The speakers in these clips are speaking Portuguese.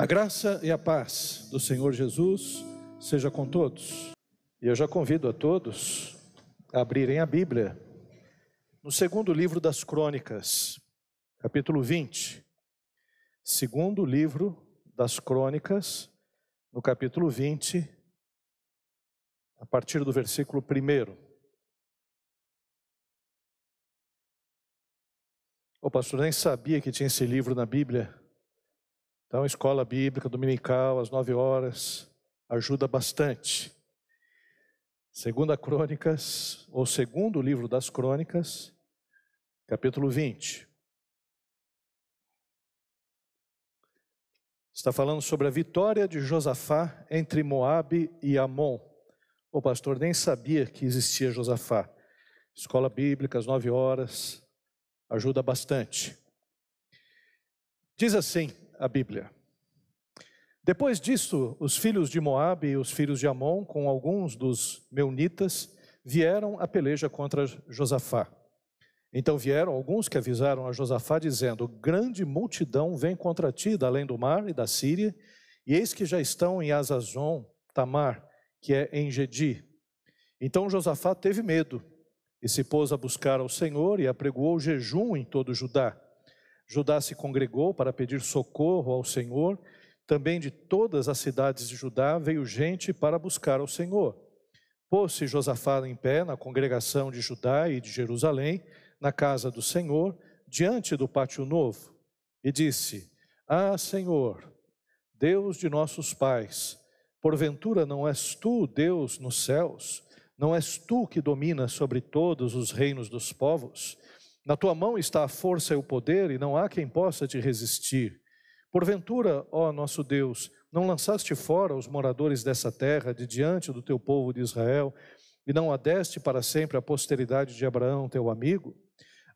A graça e a paz do Senhor Jesus seja com todos. E eu já convido a todos a abrirem a Bíblia no segundo livro das Crônicas, capítulo 20. Segundo livro das Crônicas, no capítulo 20, a partir do versículo 1. O pastor nem sabia que tinha esse livro na Bíblia. Então, escola bíblica dominical, às nove horas, ajuda bastante. Segunda Crônicas, ou segundo livro das Crônicas, capítulo 20. Está falando sobre a vitória de Josafá entre Moabe e Amon. O pastor nem sabia que existia Josafá. Escola bíblica, às nove horas, ajuda bastante. Diz assim: a Bíblia. Depois disso, os filhos de Moabe e os filhos de Amon, com alguns dos meunitas, vieram a peleja contra Josafá. Então vieram alguns que avisaram a Josafá, dizendo: Grande multidão vem contra ti da além do mar e da Síria, e eis que já estão em Azazon, Tamar, que é em Gedi. Então Josafá teve medo e se pôs a buscar ao Senhor e apregoou jejum em todo Judá. Judá se congregou para pedir socorro ao Senhor. Também de todas as cidades de Judá veio gente para buscar ao Senhor. Pôs-se Josafá em pé na congregação de Judá e de Jerusalém, na casa do Senhor, diante do pátio novo, e disse: Ah, Senhor, Deus de nossos pais, porventura não és tu Deus nos céus? Não és tu que dominas sobre todos os reinos dos povos? Na tua mão está a força e o poder, e não há quem possa te resistir. Porventura, ó nosso Deus, não lançaste fora os moradores dessa terra de diante do teu povo de Israel, e não adeste para sempre a posteridade de Abraão, teu amigo?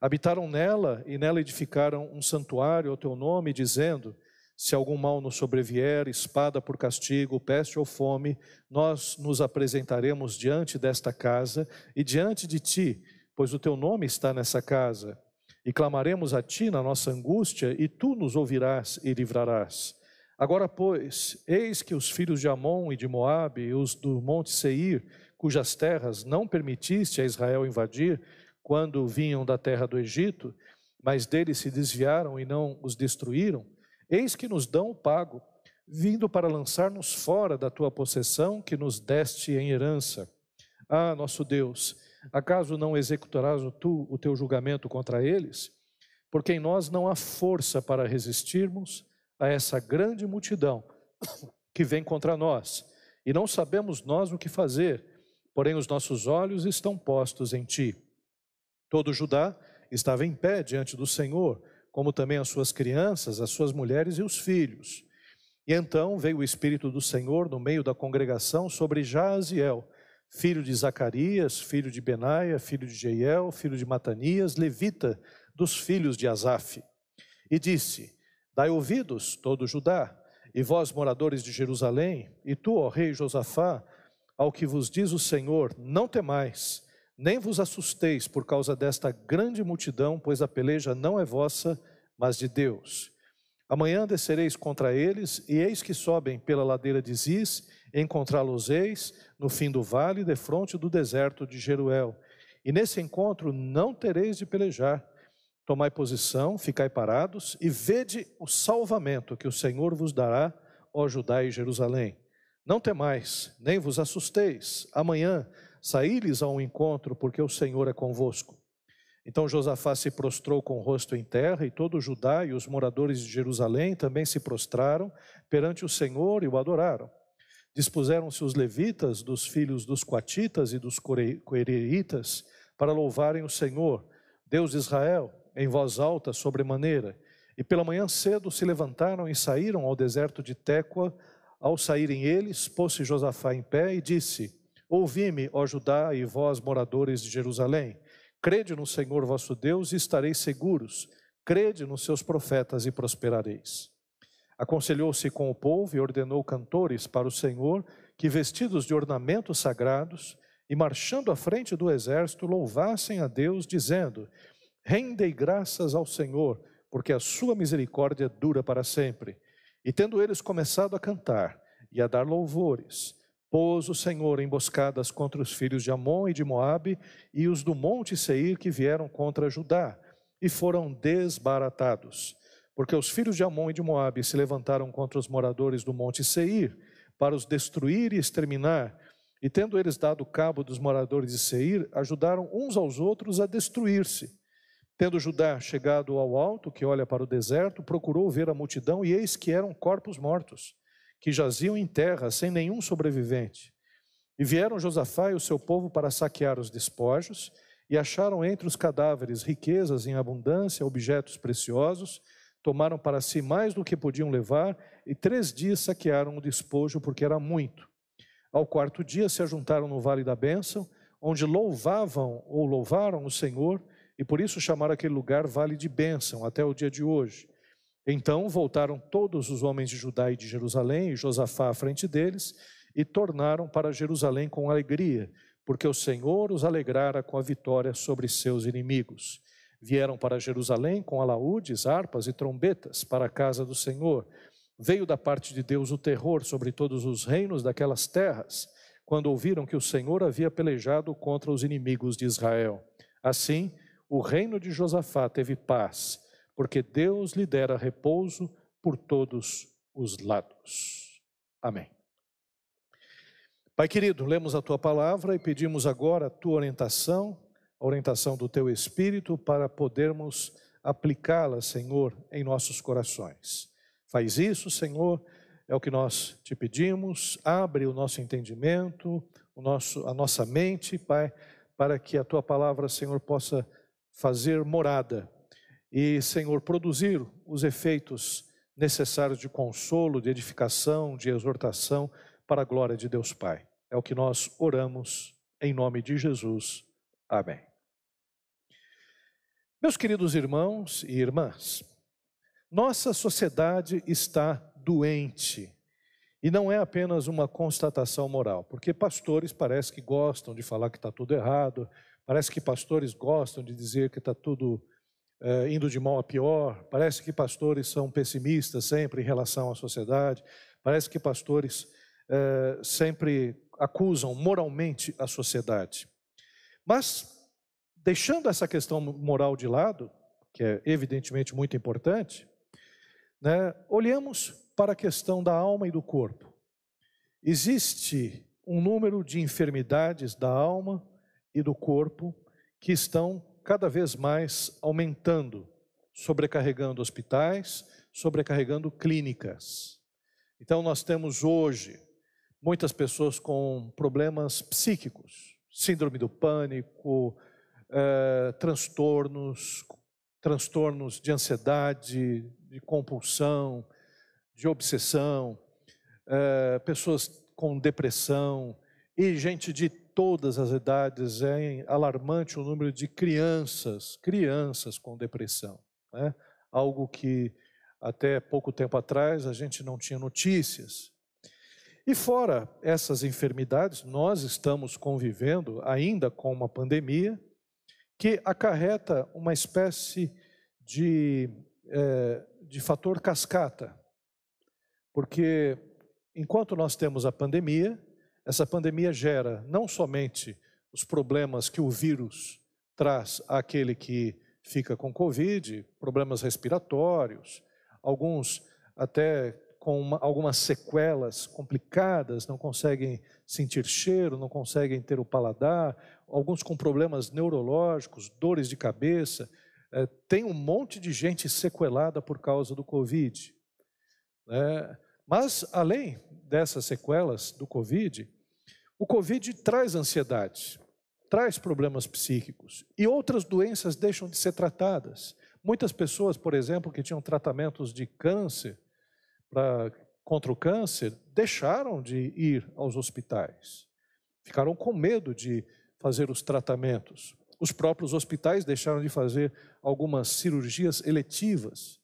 Habitaram nela e nela edificaram um santuário ao teu nome, dizendo: Se algum mal nos sobrevier, espada por castigo, peste ou fome, nós nos apresentaremos diante desta casa e diante de ti pois o teu nome está nessa casa. E clamaremos a ti na nossa angústia, e tu nos ouvirás e livrarás. Agora, pois, eis que os filhos de Amon e de Moabe, e os do monte Seir, cujas terras não permitiste a Israel invadir, quando vinham da terra do Egito, mas deles se desviaram e não os destruíram, eis que nos dão o pago, vindo para lançar-nos fora da tua possessão que nos deste em herança. Ah, nosso Deus, Acaso não executarás tu o teu julgamento contra eles? Porque em nós não há força para resistirmos a essa grande multidão que vem contra nós, e não sabemos nós o que fazer, porém os nossos olhos estão postos em ti. Todo Judá estava em pé diante do Senhor, como também as suas crianças, as suas mulheres e os filhos. E então veio o Espírito do Senhor no meio da congregação sobre Jaziel, filho de Zacarias, filho de Benaia, filho de Jeiel, filho de Matanias, levita dos filhos de Asaf. E disse: Dai ouvidos, todo Judá, e vós, moradores de Jerusalém, e tu, ó rei Josafá, ao que vos diz o Senhor: Não temais, nem vos assusteis por causa desta grande multidão, pois a peleja não é vossa, mas de Deus. Amanhã descereis contra eles, e eis que sobem pela ladeira de Ziz, encontrá-los-eis no fim do vale, defronte do deserto de Jeruel. E nesse encontro não tereis de pelejar. Tomai posição, ficai parados, e vede o salvamento que o Senhor vos dará, ó Judá e Jerusalém. Não temais, nem vos assusteis. Amanhã saí-lhes ao encontro, porque o Senhor é convosco. Então Josafá se prostrou com o rosto em terra, e todo o Judá e os moradores de Jerusalém também se prostraram perante o Senhor e o adoraram. Dispuseram-se os levitas dos filhos dos coatitas e dos coereitas para louvarem o Senhor, Deus de Israel, em voz alta sobremaneira. E pela manhã cedo se levantaram e saíram ao deserto de Tecoa. Ao saírem eles, pôs-se Josafá em pé e disse: Ouvi-me, ó Judá e vós, moradores de Jerusalém. Crede no Senhor vosso Deus e estareis seguros. Crede nos seus profetas e prosperareis. Aconselhou-se com o povo e ordenou cantores para o Senhor que, vestidos de ornamentos sagrados e marchando à frente do exército, louvassem a Deus, dizendo: Rendei graças ao Senhor, porque a sua misericórdia dura para sempre. E tendo eles começado a cantar e a dar louvores, pôs o Senhor emboscadas contra os filhos de Amon e de Moabe e os do monte Seir que vieram contra Judá, e foram desbaratados. Porque os filhos de Amon e de Moabe se levantaram contra os moradores do monte Seir, para os destruir e exterminar, e tendo eles dado cabo dos moradores de Seir, ajudaram uns aos outros a destruir-se. Tendo Judá chegado ao alto, que olha para o deserto, procurou ver a multidão, e eis que eram corpos mortos, que jaziam em terra, sem nenhum sobrevivente. E vieram Josafá e o seu povo para saquear os despojos, e acharam entre os cadáveres riquezas em abundância, objetos preciosos, tomaram para si mais do que podiam levar, e três dias saquearam o despojo, porque era muito. Ao quarto dia se ajuntaram no vale da bênção, onde louvavam ou louvaram o Senhor, e por isso chamaram aquele lugar Vale de Bênção, até o dia de hoje. Então voltaram todos os homens de Judá e de Jerusalém, e Josafá à frente deles, e tornaram para Jerusalém com alegria, porque o Senhor os alegrara com a vitória sobre seus inimigos. Vieram para Jerusalém com alaúdes, harpas e trombetas para a casa do Senhor Veio da parte de Deus o terror sobre todos os reinos daquelas terras, quando ouviram que o Senhor havia pelejado contra os inimigos de Israel. Assim, o reino de Josafá teve paz, porque Deus lhe dera repouso por todos os lados. Amém. Pai querido, lemos a tua palavra e pedimos agora a tua orientação, orientação do teu espírito para podermos aplicá-la, Senhor, em nossos corações. Faz isso, Senhor, é o que nós te pedimos. Abre o nosso entendimento, o nosso, a nossa mente, Pai, para que a tua palavra, Senhor, possa fazer morada e, Senhor, produzir os efeitos necessários de consolo, de edificação, de exortação para a glória de Deus Pai. É o que nós oramos em nome de Jesus. Amém. Meus queridos irmãos e irmãs, nossa sociedade está doente. E não é apenas uma constatação moral, porque pastores parece que gostam de falar que está tudo errado, parece que pastores gostam de dizer que está tudo é, indo de mal a pior, parece que pastores são pessimistas sempre em relação à sociedade, parece que pastores é, sempre acusam moralmente a sociedade. Mas, deixando essa questão moral de lado, que é evidentemente muito importante, né, olhemos para a questão da alma e do corpo. Existe um número de enfermidades da alma e do corpo que estão cada vez mais aumentando, sobrecarregando hospitais, sobrecarregando clínicas. Então, nós temos hoje muitas pessoas com problemas psíquicos, síndrome do pânico, eh, transtornos, transtornos de ansiedade, de compulsão, de obsessão, é, pessoas com depressão e gente de todas as idades. É alarmante o número de crianças, crianças com depressão. Né? Algo que até pouco tempo atrás a gente não tinha notícias. E fora essas enfermidades, nós estamos convivendo ainda com uma pandemia que acarreta uma espécie de é, de fator cascata, porque enquanto nós temos a pandemia, essa pandemia gera não somente os problemas que o vírus traz àquele que fica com Covid, problemas respiratórios, alguns até com uma, algumas sequelas complicadas, não conseguem sentir cheiro, não conseguem ter o paladar, alguns com problemas neurológicos, dores de cabeça, é, tem um monte de gente sequelada por causa do Covid. É, mas, além dessas sequelas do Covid, o Covid traz ansiedade, traz problemas psíquicos e outras doenças deixam de ser tratadas. Muitas pessoas, por exemplo, que tinham tratamentos de câncer, pra, contra o câncer, deixaram de ir aos hospitais. Ficaram com medo de fazer os tratamentos. Os próprios hospitais deixaram de fazer algumas cirurgias eletivas.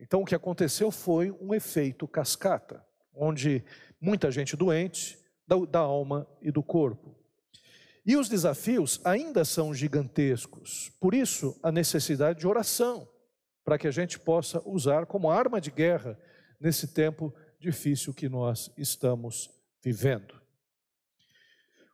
Então, o que aconteceu foi um efeito cascata, onde muita gente doente da, da alma e do corpo. E os desafios ainda são gigantescos. Por isso, a necessidade de oração, para que a gente possa usar como arma de guerra nesse tempo difícil que nós estamos vivendo.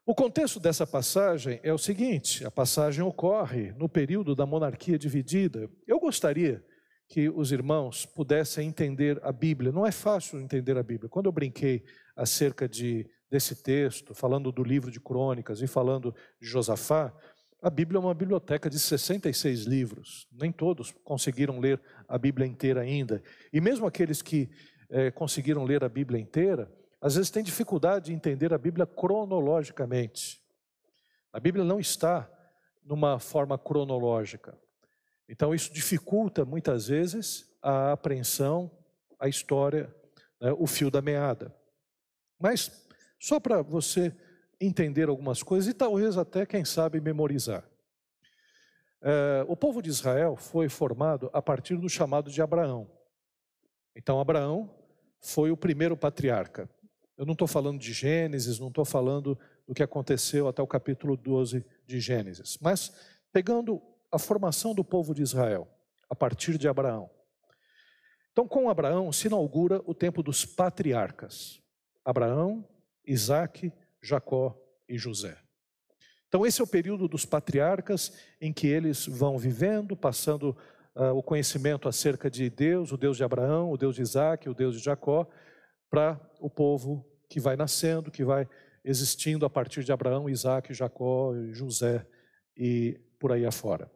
O contexto dessa passagem é o seguinte: a passagem ocorre no período da monarquia dividida. Eu gostaria que os irmãos pudessem entender a Bíblia. Não é fácil entender a Bíblia. Quando eu brinquei acerca de, desse texto, falando do livro de crônicas e falando de Josafá, a Bíblia é uma biblioteca de 66 livros. Nem todos conseguiram ler a Bíblia inteira ainda. E mesmo aqueles que é, conseguiram ler a Bíblia inteira, às vezes têm dificuldade de entender a Bíblia cronologicamente. A Bíblia não está numa forma cronológica. Então, isso dificulta muitas vezes a apreensão, a história, né, o fio da meada. Mas, só para você entender algumas coisas e talvez até, quem sabe, memorizar. É, o povo de Israel foi formado a partir do chamado de Abraão. Então, Abraão foi o primeiro patriarca. Eu não estou falando de Gênesis, não estou falando do que aconteceu até o capítulo 12 de Gênesis, mas pegando a formação do povo de Israel, a partir de Abraão. Então, com Abraão se inaugura o tempo dos patriarcas: Abraão, Isaac, Jacó e José. Então, esse é o período dos patriarcas em que eles vão vivendo, passando uh, o conhecimento acerca de Deus, o Deus de Abraão, o Deus de Isaac, o Deus de Jacó, para o povo que vai nascendo, que vai existindo a partir de Abraão, Isaac, Jacó, José e por aí afora.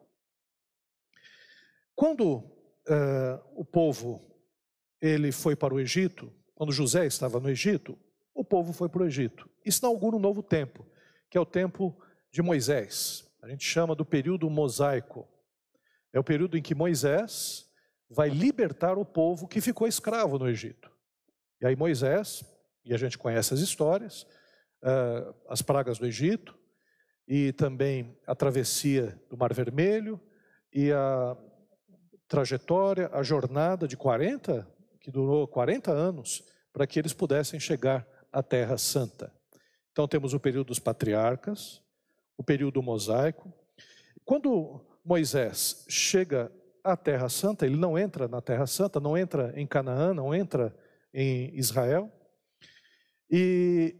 Quando uh, o povo ele foi para o Egito, quando José estava no Egito, o povo foi para o Egito. Isso inaugura um novo tempo, que é o tempo de Moisés. A gente chama do período mosaico. É o período em que Moisés vai libertar o povo que ficou escravo no Egito. E aí Moisés, e a gente conhece as histórias, uh, as pragas do Egito, e também a travessia do Mar Vermelho, e a trajetória, a jornada de 40, que durou 40 anos, para que eles pudessem chegar à Terra Santa. Então temos o período dos patriarcas, o período mosaico. Quando Moisés chega à Terra Santa, ele não entra na Terra Santa, não entra em Canaã, não entra em Israel. E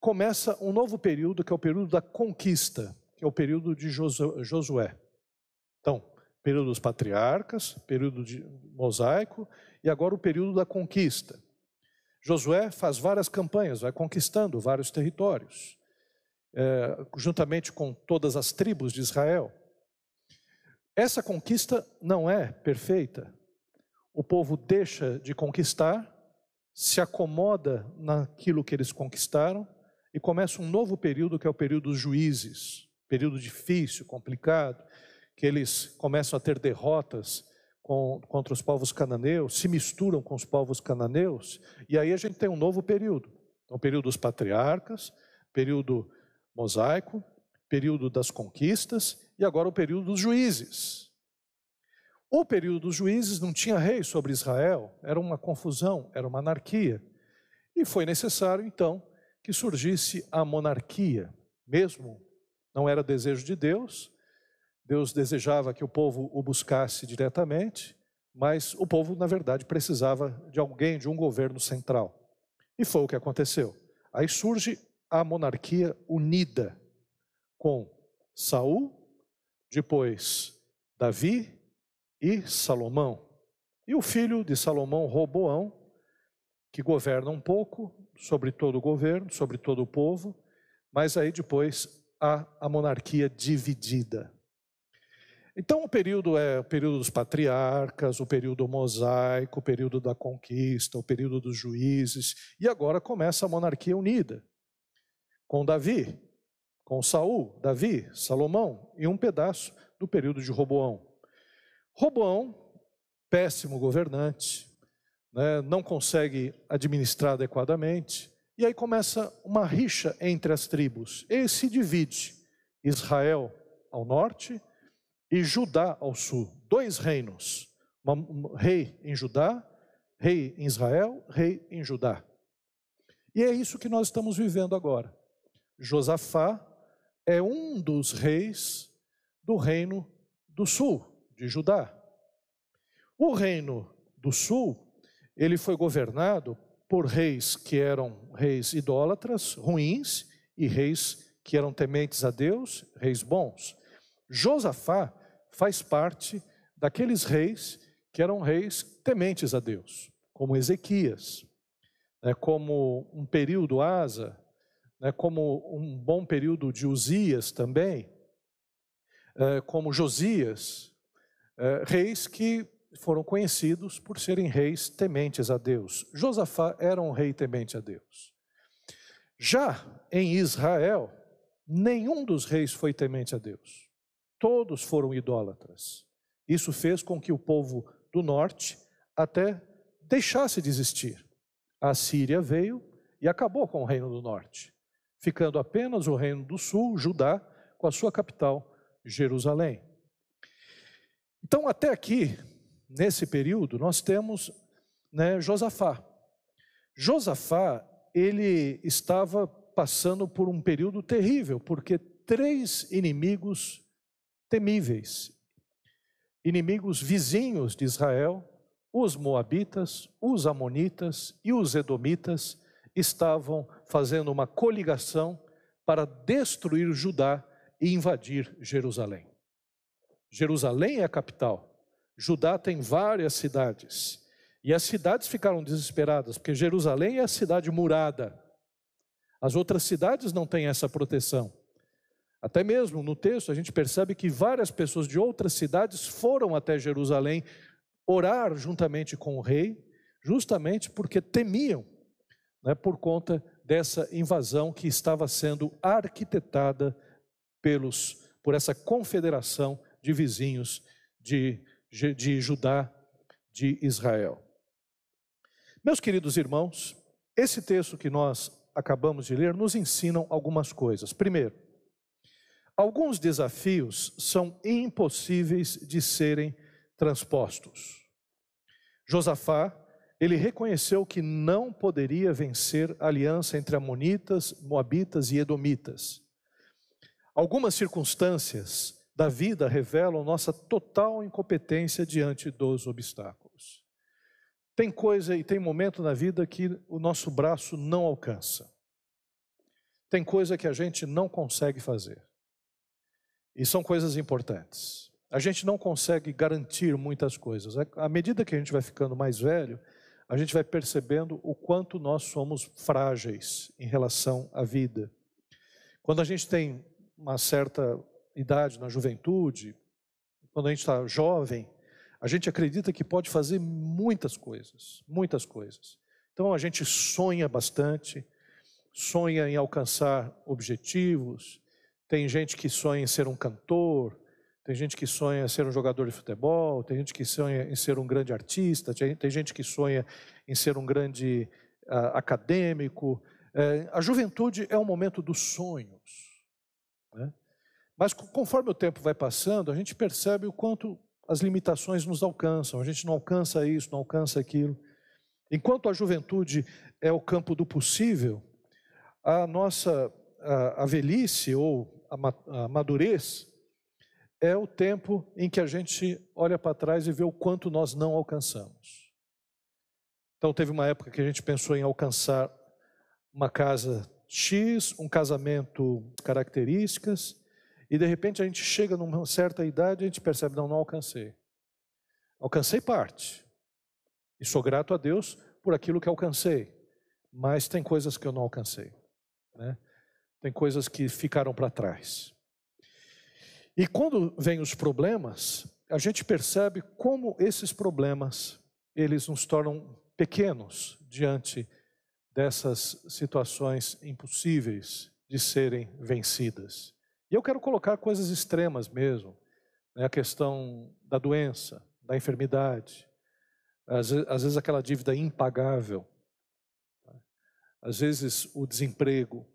começa um novo período, que é o período da conquista, que é o período de Josué. Então, período dos patriarcas, período de mosaico e agora o período da conquista. Josué faz várias campanhas, vai conquistando vários territórios, é, juntamente com todas as tribos de Israel. Essa conquista não é perfeita. O povo deixa de conquistar, se acomoda naquilo que eles conquistaram e começa um novo período que é o período dos juízes, período difícil, complicado, que eles começam a ter derrotas com, contra os povos cananeus, se misturam com os povos cananeus, e aí a gente tem um novo período. Então, o período dos patriarcas, período mosaico, período das conquistas e agora o período dos juízes. O período dos juízes não tinha rei sobre Israel, era uma confusão, era uma anarquia. E foi necessário, então, que surgisse a monarquia. Mesmo não era desejo de Deus, Deus desejava que o povo o buscasse diretamente, mas o povo, na verdade, precisava de alguém, de um governo central. E foi o que aconteceu. Aí surge a monarquia unida com Saul, depois Davi e Salomão. E o filho de Salomão, Roboão, que governa um pouco sobre todo o governo, sobre todo o povo, mas aí depois há a monarquia dividida. Então, o período é o período dos patriarcas, o período mosaico, o período da conquista, o período dos juízes, e agora começa a monarquia unida, com Davi, com Saul, Davi, Salomão e um pedaço do período de Roboão. Roboão, péssimo governante, né, não consegue administrar adequadamente, e aí começa uma rixa entre as tribos. Ele se divide: Israel ao norte e Judá ao sul, dois reinos, um rei em Judá, rei em Israel, rei em Judá. E é isso que nós estamos vivendo agora. Josafá é um dos reis do reino do sul, de Judá. O reino do sul, ele foi governado por reis que eram reis idólatras, ruins, e reis que eram tementes a Deus, reis bons. Josafá faz parte daqueles reis que eram reis tementes a Deus, como Ezequias, né, como um período Asa, né, como um bom período de Uzias também, é, como Josias, é, reis que foram conhecidos por serem reis tementes a Deus. Josafá era um rei temente a Deus. Já em Israel, nenhum dos reis foi temente a Deus. Todos foram idólatras. Isso fez com que o povo do norte até deixasse de existir. A Síria veio e acabou com o reino do norte, ficando apenas o reino do sul, Judá, com a sua capital, Jerusalém. Então, até aqui, nesse período, nós temos né, Josafá. Josafá, ele estava passando por um período terrível, porque três inimigos temíveis, inimigos vizinhos de Israel, os moabitas, os amonitas e os edomitas, estavam fazendo uma coligação para destruir Judá e invadir Jerusalém. Jerusalém é a capital. Judá tem várias cidades. E as cidades ficaram desesperadas, porque Jerusalém é a cidade murada. As outras cidades não têm essa proteção. Até mesmo no texto a gente percebe que várias pessoas de outras cidades foram até Jerusalém orar juntamente com o rei, justamente porque temiam, né, por conta dessa invasão que estava sendo arquitetada pelos, por essa confederação de vizinhos de de Judá, de Israel. Meus queridos irmãos, esse texto que nós acabamos de ler nos ensinam algumas coisas. Primeiro, alguns desafios são impossíveis de serem transpostos. Josafá, ele reconheceu que não poderia vencer a aliança entre amonitas, moabitas e edomitas. Algumas circunstâncias da vida revelam nossa total incompetência diante dos obstáculos. Tem coisa e tem momento na vida que o nosso braço não alcança. Tem coisa que a gente não consegue fazer. E são coisas importantes. A gente não consegue garantir muitas coisas. À medida que a gente vai ficando mais velho, a gente vai percebendo o quanto nós somos frágeis em relação à vida. Quando a gente tem uma certa idade, na juventude, quando a gente está jovem, a gente acredita que pode fazer muitas coisas, muitas coisas. Então a gente sonha bastante, sonha em alcançar objetivos. Tem gente que sonha em ser um cantor, tem gente que sonha em ser um jogador de futebol, tem gente que sonha em ser um grande artista, tem gente que sonha em ser um grande uh, acadêmico. Uh, a juventude é o momento dos sonhos. Né? Mas conforme o tempo vai passando, a gente percebe o quanto as limitações nos alcançam. A gente não alcança isso, não alcança aquilo. Enquanto a juventude é o campo do possível, a nossa a, a velhice ou a, a madurez é o tempo em que a gente olha para trás e vê o quanto nós não alcançamos. Então, teve uma época que a gente pensou em alcançar uma casa X, um casamento características, e de repente a gente chega numa certa idade e a gente percebe, não, não alcancei. Alcancei parte. E sou grato a Deus por aquilo que alcancei. Mas tem coisas que eu não alcancei. Né? Tem coisas que ficaram para trás. E quando vem os problemas, a gente percebe como esses problemas, eles nos tornam pequenos diante dessas situações impossíveis de serem vencidas. E eu quero colocar coisas extremas mesmo, né? a questão da doença, da enfermidade, às às vezes aquela dívida impagável, né? às vezes o desemprego,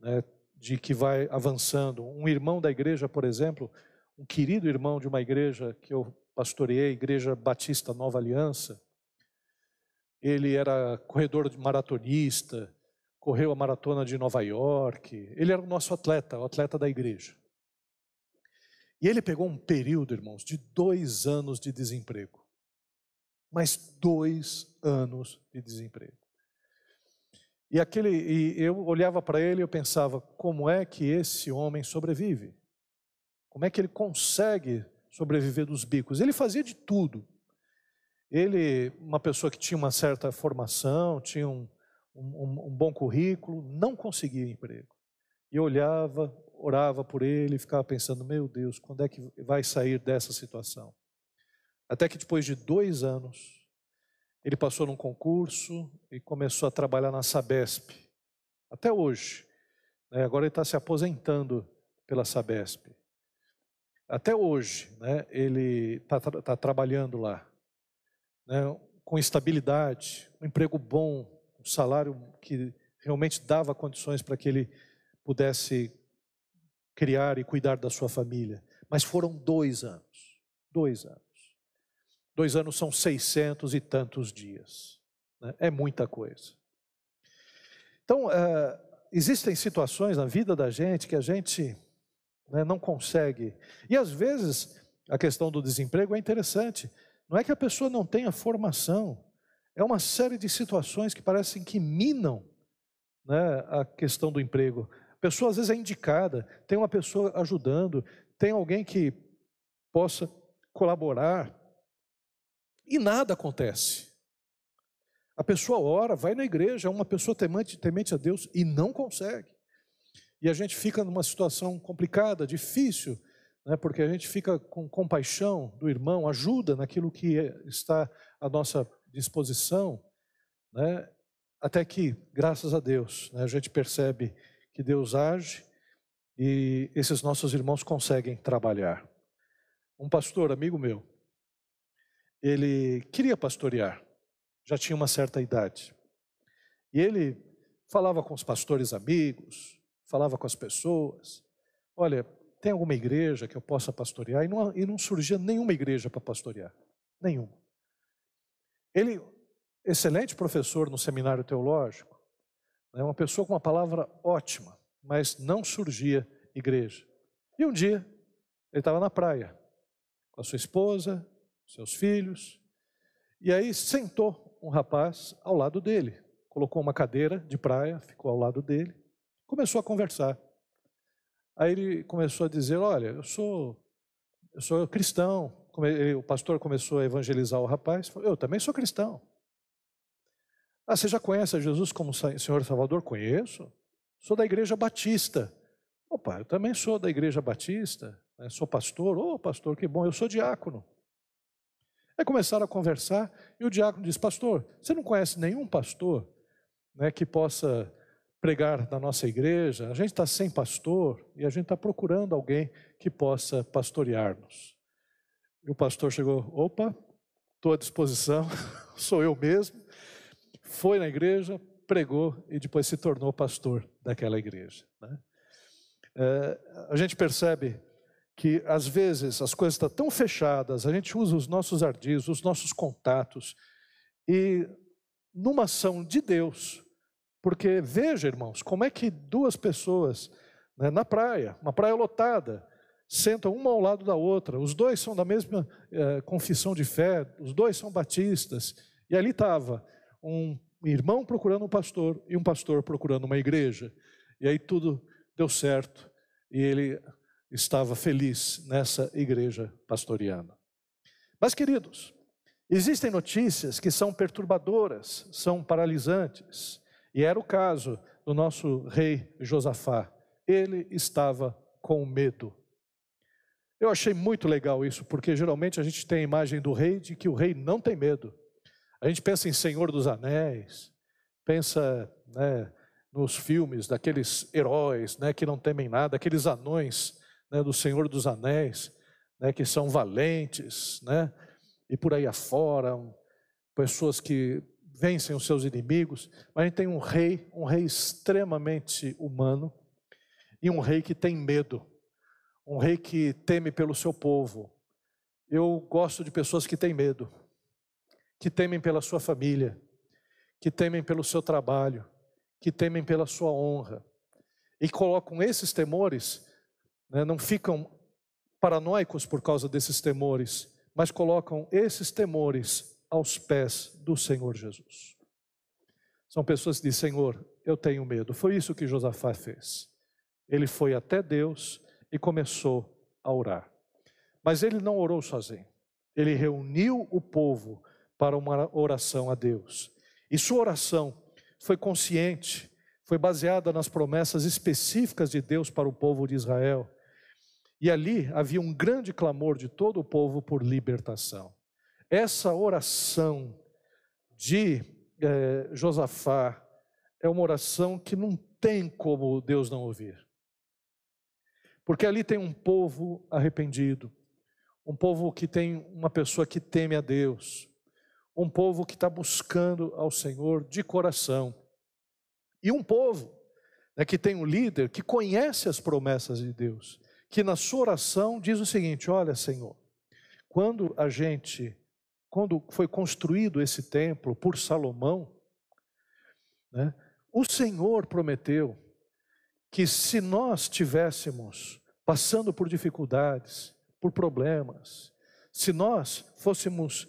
né? de que vai avançando. Um irmão da igreja, por exemplo, um querido irmão de uma igreja que eu pastoreei, Igreja Batista Nova Aliança, ele era corredor de maratonista, correu a maratona de Nova York. Ele era o nosso atleta, o atleta da igreja. E ele pegou um período, irmãos, de dois anos de desemprego. mas dois anos de desemprego. E, aquele, e eu olhava para ele e eu pensava, como é que esse homem sobrevive? Como é que ele consegue sobreviver dos bicos? Ele fazia de tudo. Ele, uma pessoa que tinha uma certa formação, tinha um, um, um bom currículo, não conseguia emprego. E olhava, orava por ele, ficava pensando: meu Deus, quando é que vai sair dessa situação? Até que depois de dois anos, ele passou num concurso e começou a trabalhar na Sabesp. Até hoje. Né? Agora ele está se aposentando pela Sabesp. Até hoje, né, ele está tá trabalhando lá. Né, com estabilidade, um emprego bom, um salário que realmente dava condições para que ele pudesse criar e cuidar da sua família. Mas foram dois anos. Dois anos. Dois anos são seiscentos e tantos dias. Né? É muita coisa. Então, uh, existem situações na vida da gente que a gente né, não consegue. E às vezes, a questão do desemprego é interessante. Não é que a pessoa não tenha formação, é uma série de situações que parecem que minam né, a questão do emprego. A pessoa às vezes é indicada, tem uma pessoa ajudando, tem alguém que possa colaborar, e nada acontece. A pessoa ora, vai na igreja, é uma pessoa temente, temente a Deus e não consegue. E a gente fica numa situação complicada, difícil, né, porque a gente fica com compaixão do irmão, ajuda naquilo que está à nossa disposição, né, até que, graças a Deus, né, a gente percebe que Deus age e esses nossos irmãos conseguem trabalhar. Um pastor, amigo meu, ele queria pastorear, já tinha uma certa idade. E ele falava com os pastores amigos, falava com as pessoas: olha, tem alguma igreja que eu possa pastorear? E não, e não surgia nenhuma igreja para pastorear, nenhuma. Ele, excelente professor no seminário teológico, é uma pessoa com uma palavra ótima, mas não surgia igreja. E um dia, ele estava na praia, com a sua esposa, seus filhos, e aí sentou um rapaz ao lado dele, colocou uma cadeira de praia, ficou ao lado dele, começou a conversar. Aí ele começou a dizer: Olha, eu sou, eu sou cristão. O pastor começou a evangelizar o rapaz. Eu também sou cristão. Ah, você já conhece Jesus como Senhor Salvador? Conheço. Sou da Igreja Batista. Opa, eu também sou da Igreja Batista. Né? Sou pastor. Ô, oh, pastor, que bom. Eu sou diácono. Aí começaram a conversar e o diácono disse: Pastor, você não conhece nenhum pastor né, que possa pregar na nossa igreja, a gente está sem pastor e a gente está procurando alguém que possa pastorear-nos. E o pastor chegou, opa, estou à disposição, sou eu mesmo. Foi na igreja, pregou e depois se tornou pastor daquela igreja. Né? É, a gente percebe que às vezes as coisas estão tão fechadas, a gente usa os nossos ardis, os nossos contatos, e numa ação de Deus, porque veja, irmãos, como é que duas pessoas né, na praia, uma praia lotada, sentam uma ao lado da outra, os dois são da mesma é, confissão de fé, os dois são batistas, e ali estava um irmão procurando um pastor e um pastor procurando uma igreja, e aí tudo deu certo, e ele estava feliz nessa igreja pastoreana. Mas, queridos, existem notícias que são perturbadoras, são paralisantes. E era o caso do nosso rei Josafá. Ele estava com medo. Eu achei muito legal isso, porque geralmente a gente tem a imagem do rei de que o rei não tem medo. A gente pensa em Senhor dos Anéis, pensa né, nos filmes daqueles heróis né, que não temem nada, aqueles anões né, do Senhor dos Anéis, né, que são valentes, né, e por aí afora, pessoas que vencem os seus inimigos, mas a gente tem um rei, um rei extremamente humano e um rei que tem medo, um rei que teme pelo seu povo. Eu gosto de pessoas que têm medo, que temem pela sua família, que temem pelo seu trabalho, que temem pela sua honra e colocam esses temores, né, não ficam paranoicos por causa desses temores, mas colocam esses temores aos pés do Senhor Jesus. São pessoas que dizem: Senhor, eu tenho medo. Foi isso que Josafá fez. Ele foi até Deus e começou a orar. Mas ele não orou sozinho. Ele reuniu o povo para uma oração a Deus. E sua oração foi consciente, foi baseada nas promessas específicas de Deus para o povo de Israel. E ali havia um grande clamor de todo o povo por libertação. Essa oração de eh, Josafá é uma oração que não tem como Deus não ouvir. Porque ali tem um povo arrependido, um povo que tem uma pessoa que teme a Deus, um povo que está buscando ao Senhor de coração, e um povo né, que tem um líder que conhece as promessas de Deus, que na sua oração diz o seguinte: Olha, Senhor, quando a gente, quando foi construído esse templo por Salomão, né, o Senhor prometeu que se nós tivéssemos passando por dificuldades, por problemas, se nós fôssemos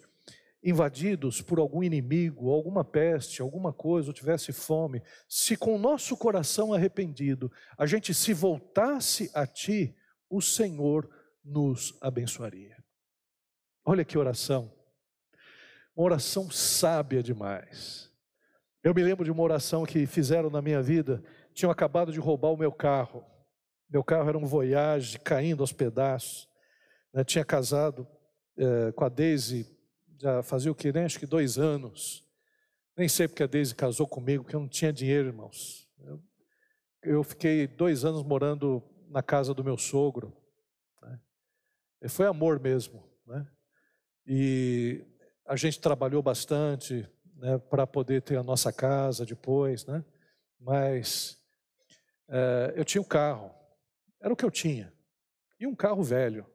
invadidos por algum inimigo, alguma peste, alguma coisa, ou tivesse fome, se com o nosso coração arrependido a gente se voltasse a Ti, o Senhor nos abençoaria. Olha que oração, uma oração sábia demais. Eu me lembro de uma oração que fizeram na minha vida, tinham acabado de roubar o meu carro. Meu carro era um Voyage caindo aos pedaços. Né? Tinha casado é, com a Daisy, já fazia o que? Nem acho que dois anos. Nem sei porque a Daisy casou comigo, porque eu não tinha dinheiro, irmãos. Eu, eu fiquei dois anos morando na casa do meu sogro. Né? Foi amor mesmo. Né? E a gente trabalhou bastante, né, para poder ter a nossa casa depois, né? Mas é, eu tinha um carro, era o que eu tinha, e um carro velho.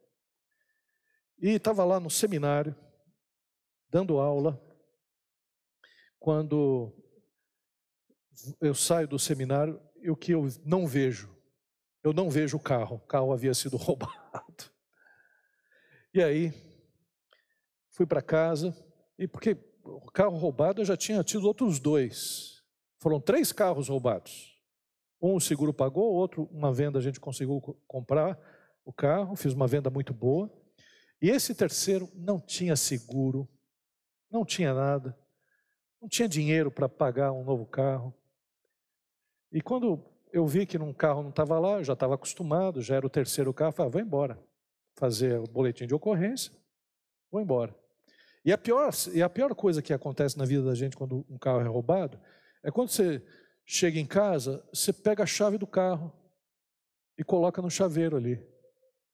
E estava lá no seminário, dando aula, quando eu saio do seminário e o que eu não vejo, eu não vejo o carro, o carro havia sido roubado. E aí, fui para casa, e porque o carro roubado eu já tinha tido outros dois. Foram três carros roubados. Um o seguro pagou, outro, uma venda a gente conseguiu comprar o carro, fiz uma venda muito boa. E esse terceiro não tinha seguro, não tinha nada, não tinha dinheiro para pagar um novo carro. E quando eu vi que um carro não estava lá, eu já estava acostumado, já era o terceiro carro, falei, ah, vou embora, fazer o boletim de ocorrência, vou embora. E a, pior, e a pior coisa que acontece na vida da gente quando um carro é roubado é quando você chega em casa, você pega a chave do carro e coloca no chaveiro ali.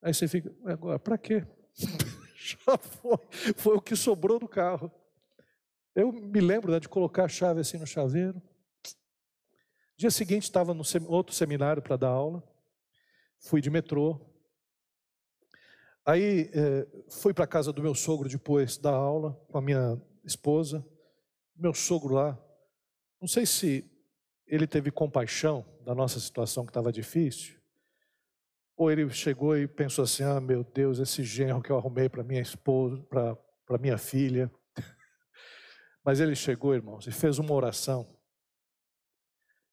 Aí você fica, agora, para quê? Já foi, foi o que sobrou do carro. Eu me lembro né, de colocar a chave assim no chaveiro. Dia seguinte estava no outro seminário para dar aula. Fui de metrô, Aí é, fui para a casa do meu sogro depois da aula com a minha esposa. Meu sogro lá, não sei se ele teve compaixão da nossa situação que estava difícil, ou ele chegou e pensou assim: ah, meu Deus, esse genro que eu arrumei para minha esposa, para minha filha. Mas ele chegou, irmãos, e fez uma oração.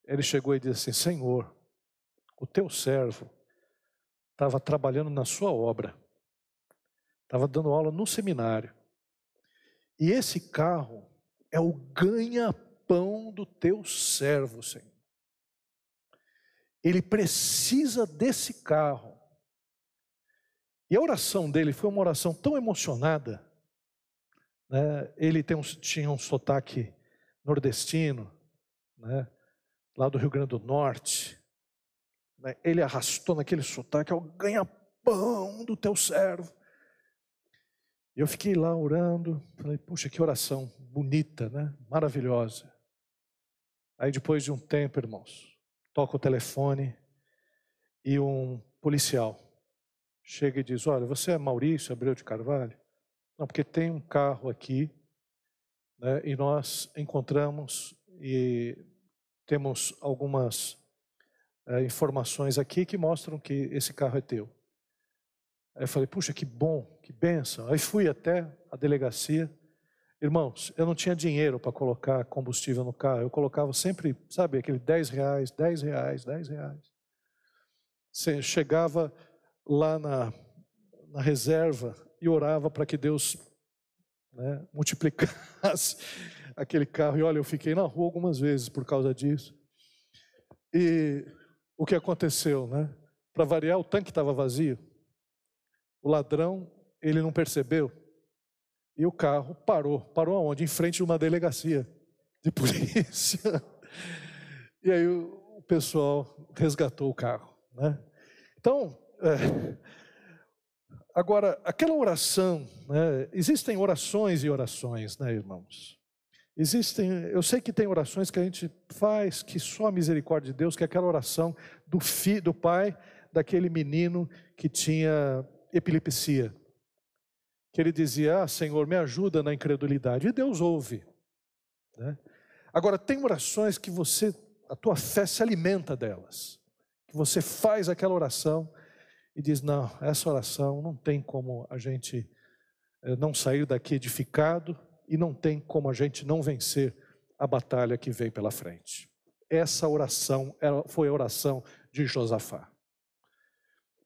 Ele chegou e disse assim: Senhor, o teu servo estava trabalhando na sua obra Estava dando aula no seminário. E esse carro é o ganha-pão do teu servo, Senhor. Ele precisa desse carro. E a oração dele foi uma oração tão emocionada. Né? Ele um, tinha um sotaque nordestino, né? lá do Rio Grande do Norte. Né? Ele arrastou naquele sotaque, o ganha-pão do teu servo. Eu fiquei lá orando, falei, puxa, que oração bonita, né? Maravilhosa. Aí depois de um tempo, irmãos, toca o telefone e um policial chega e diz: Olha, você é Maurício Abreu de Carvalho? Não, porque tem um carro aqui né, e nós encontramos e temos algumas é, informações aqui que mostram que esse carro é teu. Aí eu falei, puxa, que bom, que benção. Aí fui até a delegacia Irmãos, eu não tinha dinheiro para colocar combustível no carro. Eu colocava sempre, sabe, aquele 10 reais, 10 reais, 10 reais. Você chegava lá na, na reserva e orava para que Deus né, multiplicasse aquele carro. E olha, eu fiquei na rua algumas vezes por causa disso. E o que aconteceu, né? Para variar, o tanque estava vazio. O ladrão, ele não percebeu. E o carro parou. Parou aonde? Em frente de uma delegacia de polícia. E aí o pessoal resgatou o carro. Né? Então, é, agora, aquela oração, né, existem orações e orações, né, irmãos? Existem, eu sei que tem orações que a gente faz que só a misericórdia de Deus, que é aquela oração do, do pai daquele menino que tinha epilepsia que ele dizia: Ah, Senhor, me ajuda na incredulidade. E Deus ouve. Né? Agora, tem orações que você, a tua fé se alimenta delas. Que você faz aquela oração e diz: Não, essa oração não tem como a gente eh, não sair daqui edificado e não tem como a gente não vencer a batalha que vem pela frente. Essa oração foi a oração de Josafá.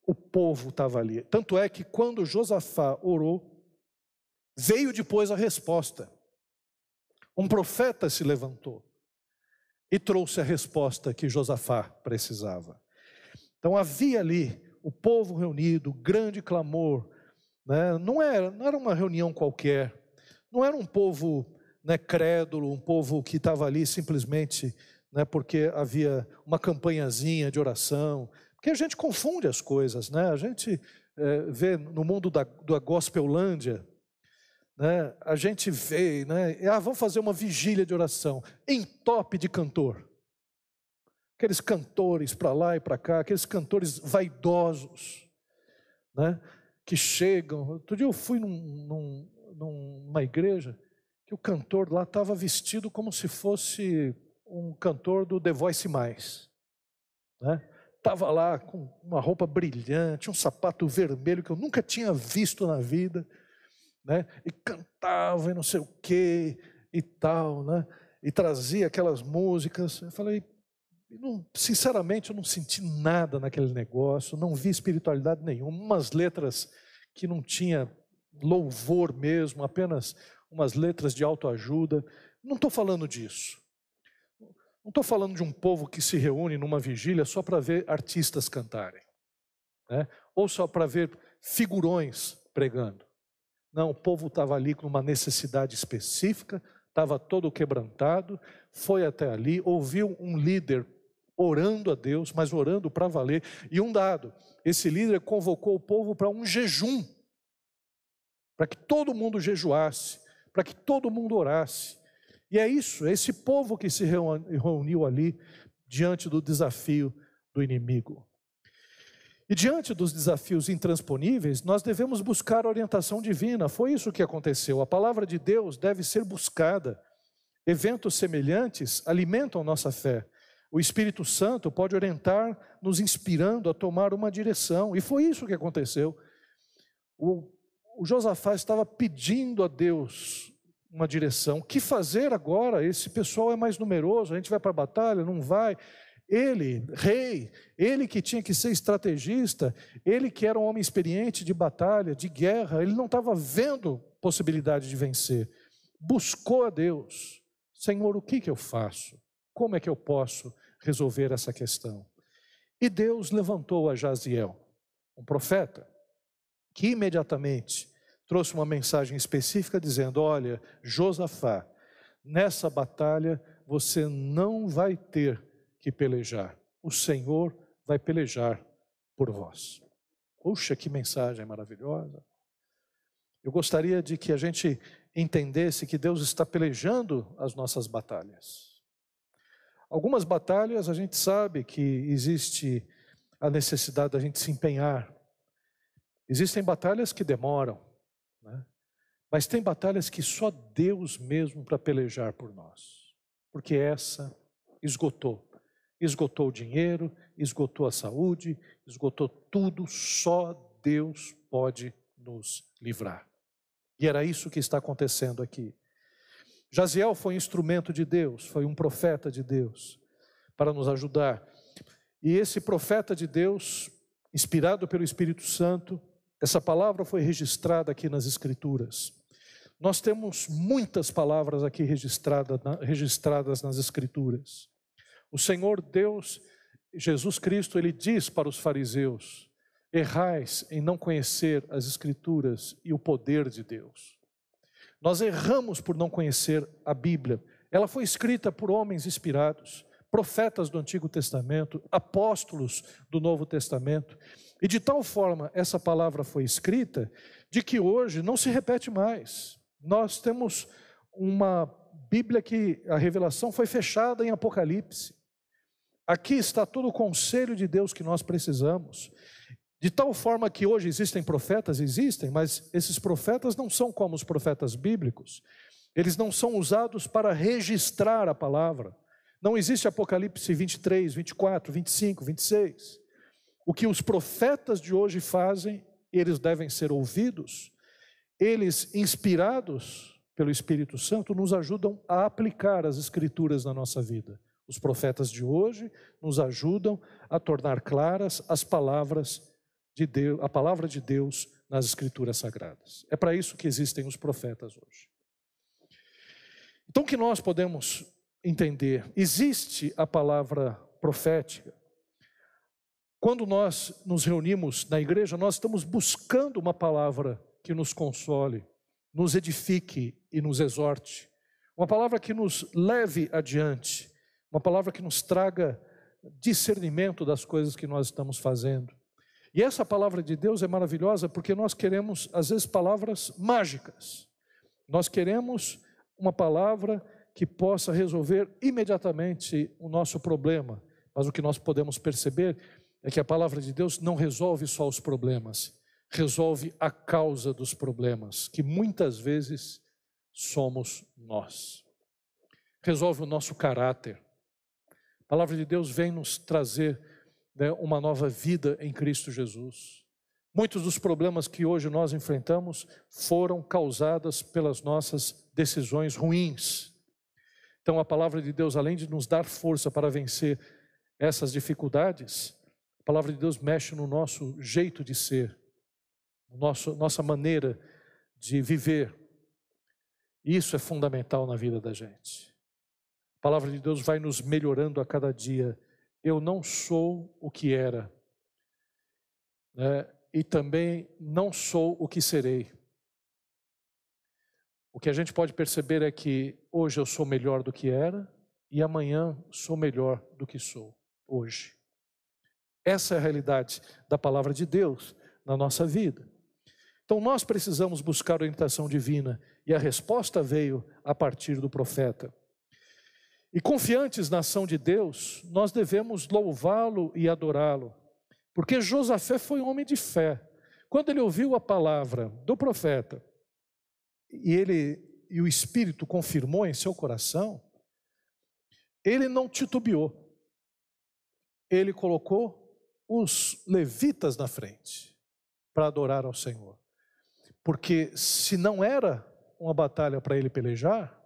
O povo estava ali. Tanto é que quando Josafá orou, Veio depois a resposta. Um profeta se levantou e trouxe a resposta que Josafá precisava. Então havia ali o povo reunido, grande clamor. Né? Não, era, não era uma reunião qualquer, não era um povo né, crédulo, um povo que estava ali simplesmente né, porque havia uma campanhazinha de oração. Porque a gente confunde as coisas, né? a gente é, vê no mundo da, da gospelândia, né, a gente vê, né, ah, vamos fazer uma vigília de oração, em top de cantor. Aqueles cantores para lá e para cá, aqueles cantores vaidosos, né, que chegam. Outro dia eu fui num, num, numa igreja que o cantor lá estava vestido como se fosse um cantor do The Voice Mais. Né? Estava lá com uma roupa brilhante, um sapato vermelho que eu nunca tinha visto na vida né? E cantava e não sei o quê e tal, né? E trazia aquelas músicas. Eu falei, não, sinceramente, eu não senti nada naquele negócio, não vi espiritualidade nenhuma, umas letras que não tinha louvor mesmo, apenas umas letras de autoajuda. Não estou falando disso. Não estou falando de um povo que se reúne numa vigília só para ver artistas cantarem, né? ou só para ver figurões pregando. Não, o povo estava ali com uma necessidade específica, estava todo quebrantado, foi até ali, ouviu um líder orando a Deus, mas orando para valer. E um dado: esse líder convocou o povo para um jejum, para que todo mundo jejuasse, para que todo mundo orasse. E é isso, é esse povo que se reuniu ali diante do desafio do inimigo. E diante dos desafios intransponíveis, nós devemos buscar orientação divina. Foi isso que aconteceu. A palavra de Deus deve ser buscada. Eventos semelhantes alimentam nossa fé. O Espírito Santo pode orientar, nos inspirando a tomar uma direção. E foi isso que aconteceu. O, o Josafá estava pedindo a Deus uma direção. O que fazer agora? Esse pessoal é mais numeroso, a gente vai para a batalha? Não vai? Ele, rei, ele que tinha que ser estrategista, ele que era um homem experiente de batalha, de guerra, ele não estava vendo possibilidade de vencer. Buscou a Deus: Senhor, o que, que eu faço? Como é que eu posso resolver essa questão? E Deus levantou a Jaziel, um profeta, que imediatamente trouxe uma mensagem específica dizendo: Olha, Josafá, nessa batalha você não vai ter que pelejar. O Senhor vai pelejar por vós. Puxa, que mensagem maravilhosa. Eu gostaria de que a gente entendesse que Deus está pelejando as nossas batalhas. Algumas batalhas a gente sabe que existe a necessidade da gente se empenhar. Existem batalhas que demoram, né? mas tem batalhas que só Deus mesmo para pelejar por nós, porque essa esgotou esgotou o dinheiro, esgotou a saúde, esgotou tudo, só Deus pode nos livrar. E era isso que está acontecendo aqui. Jaziel foi instrumento de Deus, foi um profeta de Deus para nos ajudar. E esse profeta de Deus, inspirado pelo Espírito Santo, essa palavra foi registrada aqui nas Escrituras. Nós temos muitas palavras aqui registradas, registradas nas Escrituras. O Senhor Deus, Jesus Cristo, ele diz para os fariseus: errais em não conhecer as Escrituras e o poder de Deus. Nós erramos por não conhecer a Bíblia. Ela foi escrita por homens inspirados, profetas do Antigo Testamento, apóstolos do Novo Testamento. E de tal forma essa palavra foi escrita, de que hoje não se repete mais. Nós temos uma Bíblia que a revelação foi fechada em Apocalipse. Aqui está todo o conselho de Deus que nós precisamos. De tal forma que hoje existem profetas, existem, mas esses profetas não são como os profetas bíblicos. Eles não são usados para registrar a palavra. Não existe Apocalipse 23, 24, 25, 26. O que os profetas de hoje fazem, eles devem ser ouvidos. Eles, inspirados pelo Espírito Santo, nos ajudam a aplicar as Escrituras na nossa vida. Os profetas de hoje nos ajudam a tornar claras as palavras de Deus, a palavra de Deus nas escrituras sagradas. É para isso que existem os profetas hoje. Então o que nós podemos entender? Existe a palavra profética. Quando nós nos reunimos na igreja, nós estamos buscando uma palavra que nos console, nos edifique e nos exorte. Uma palavra que nos leve adiante uma palavra que nos traga discernimento das coisas que nós estamos fazendo. E essa palavra de Deus é maravilhosa porque nós queremos, às vezes, palavras mágicas. Nós queremos uma palavra que possa resolver imediatamente o nosso problema. Mas o que nós podemos perceber é que a palavra de Deus não resolve só os problemas, resolve a causa dos problemas, que muitas vezes somos nós. Resolve o nosso caráter, palavra de Deus vem nos trazer né, uma nova vida em Cristo Jesus. Muitos dos problemas que hoje nós enfrentamos foram causados pelas nossas decisões ruins. Então, a palavra de Deus, além de nos dar força para vencer essas dificuldades, a palavra de Deus mexe no nosso jeito de ser, nosso, nossa maneira de viver. Isso é fundamental na vida da gente. A palavra de Deus vai nos melhorando a cada dia. Eu não sou o que era, né? e também não sou o que serei. O que a gente pode perceber é que hoje eu sou melhor do que era, e amanhã sou melhor do que sou hoje. Essa é a realidade da palavra de Deus na nossa vida. Então nós precisamos buscar orientação divina, e a resposta veio a partir do profeta. E confiantes na ação de Deus, nós devemos louvá-lo e adorá-lo, porque Josafé foi um homem de fé. Quando ele ouviu a palavra do profeta e ele e o Espírito confirmou em seu coração, ele não titubeou. Ele colocou os levitas na frente para adorar ao Senhor. Porque se não era uma batalha para ele pelejar,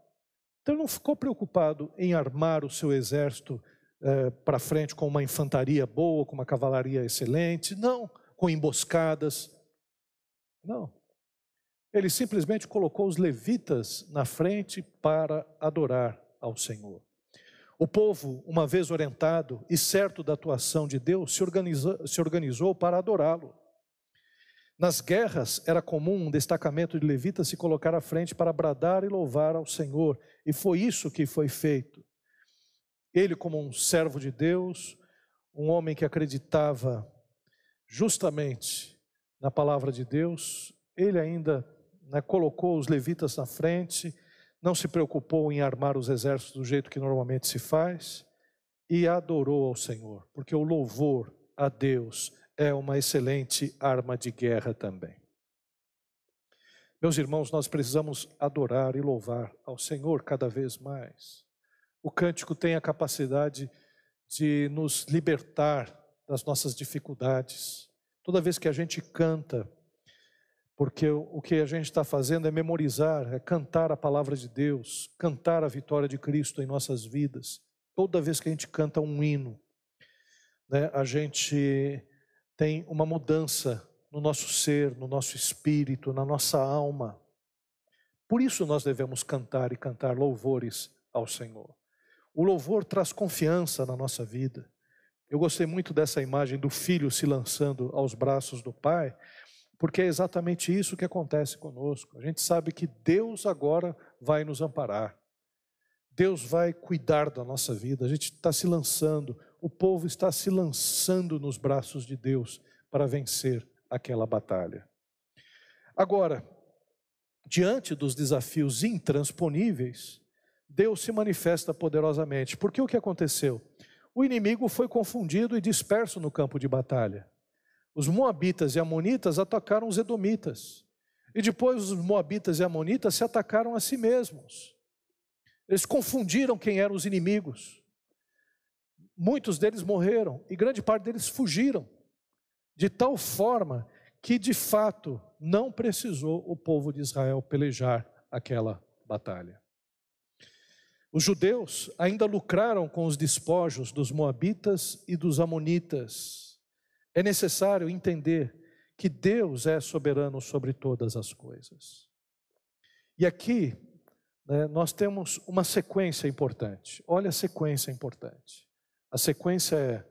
então ele não ficou preocupado em armar o seu exército é, para frente com uma infantaria boa, com uma cavalaria excelente, não, com emboscadas. Não. Ele simplesmente colocou os levitas na frente para adorar ao Senhor. O povo, uma vez orientado e certo da atuação de Deus, se organizou, se organizou para adorá-lo. Nas guerras era comum um destacamento de levitas se colocar à frente para bradar e louvar ao Senhor, e foi isso que foi feito. Ele, como um servo de Deus, um homem que acreditava justamente na palavra de Deus, ele ainda né, colocou os levitas na frente, não se preocupou em armar os exércitos do jeito que normalmente se faz, e adorou ao Senhor, porque o louvor a Deus é uma excelente arma de guerra também. Meus irmãos, nós precisamos adorar e louvar ao Senhor cada vez mais. O cântico tem a capacidade de nos libertar das nossas dificuldades. Toda vez que a gente canta, porque o que a gente está fazendo é memorizar, é cantar a palavra de Deus, cantar a vitória de Cristo em nossas vidas. Toda vez que a gente canta um hino, né, a gente tem uma mudança no nosso ser, no nosso espírito, na nossa alma. Por isso nós devemos cantar e cantar louvores ao Senhor. O louvor traz confiança na nossa vida. Eu gostei muito dessa imagem do filho se lançando aos braços do pai, porque é exatamente isso que acontece conosco. A gente sabe que Deus agora vai nos amparar. Deus vai cuidar da nossa vida. A gente está se lançando, o povo está se lançando nos braços de Deus para vencer aquela batalha. Agora, diante dos desafios intransponíveis, Deus se manifesta poderosamente. Porque o que aconteceu? O inimigo foi confundido e disperso no campo de batalha. Os Moabitas e Amonitas atacaram os Edomitas. E depois os Moabitas e Amonitas se atacaram a si mesmos. Eles confundiram quem eram os inimigos. Muitos deles morreram e grande parte deles fugiram. De tal forma que, de fato, não precisou o povo de Israel pelejar aquela batalha. Os judeus ainda lucraram com os despojos dos Moabitas e dos Amonitas é necessário entender que Deus é soberano sobre todas as coisas. E aqui né, nós temos uma sequência importante. Olha a sequência importante. A sequência é: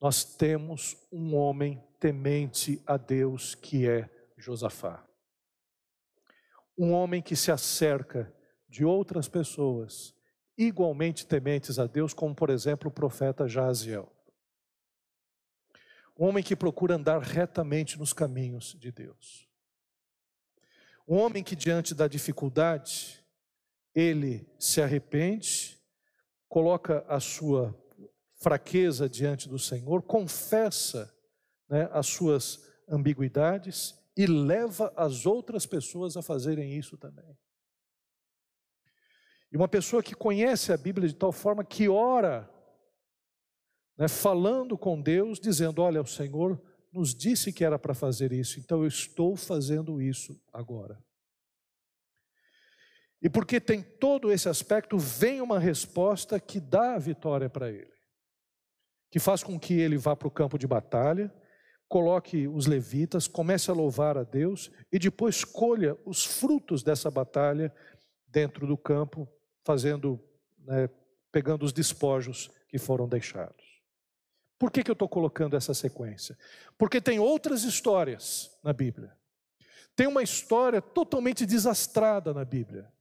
nós temos um homem temente a Deus que é Josafá. Um homem que se acerca de outras pessoas igualmente tementes a Deus, como por exemplo o profeta Jaziel. Um homem que procura andar retamente nos caminhos de Deus. Um homem que, diante da dificuldade, ele se arrepende, coloca a sua fraqueza diante do Senhor, confessa né, as suas ambiguidades e leva as outras pessoas a fazerem isso também. E uma pessoa que conhece a Bíblia de tal forma que ora né, falando com Deus, dizendo: Olha, o Senhor nos disse que era para fazer isso, então eu estou fazendo isso agora. E porque tem todo esse aspecto, vem uma resposta que dá a vitória para ele, que faz com que ele vá para o campo de batalha, coloque os levitas, comece a louvar a Deus e depois colha os frutos dessa batalha dentro do campo, fazendo, né, pegando os despojos que foram deixados. Por que, que eu estou colocando essa sequência? Porque tem outras histórias na Bíblia. Tem uma história totalmente desastrada na Bíblia,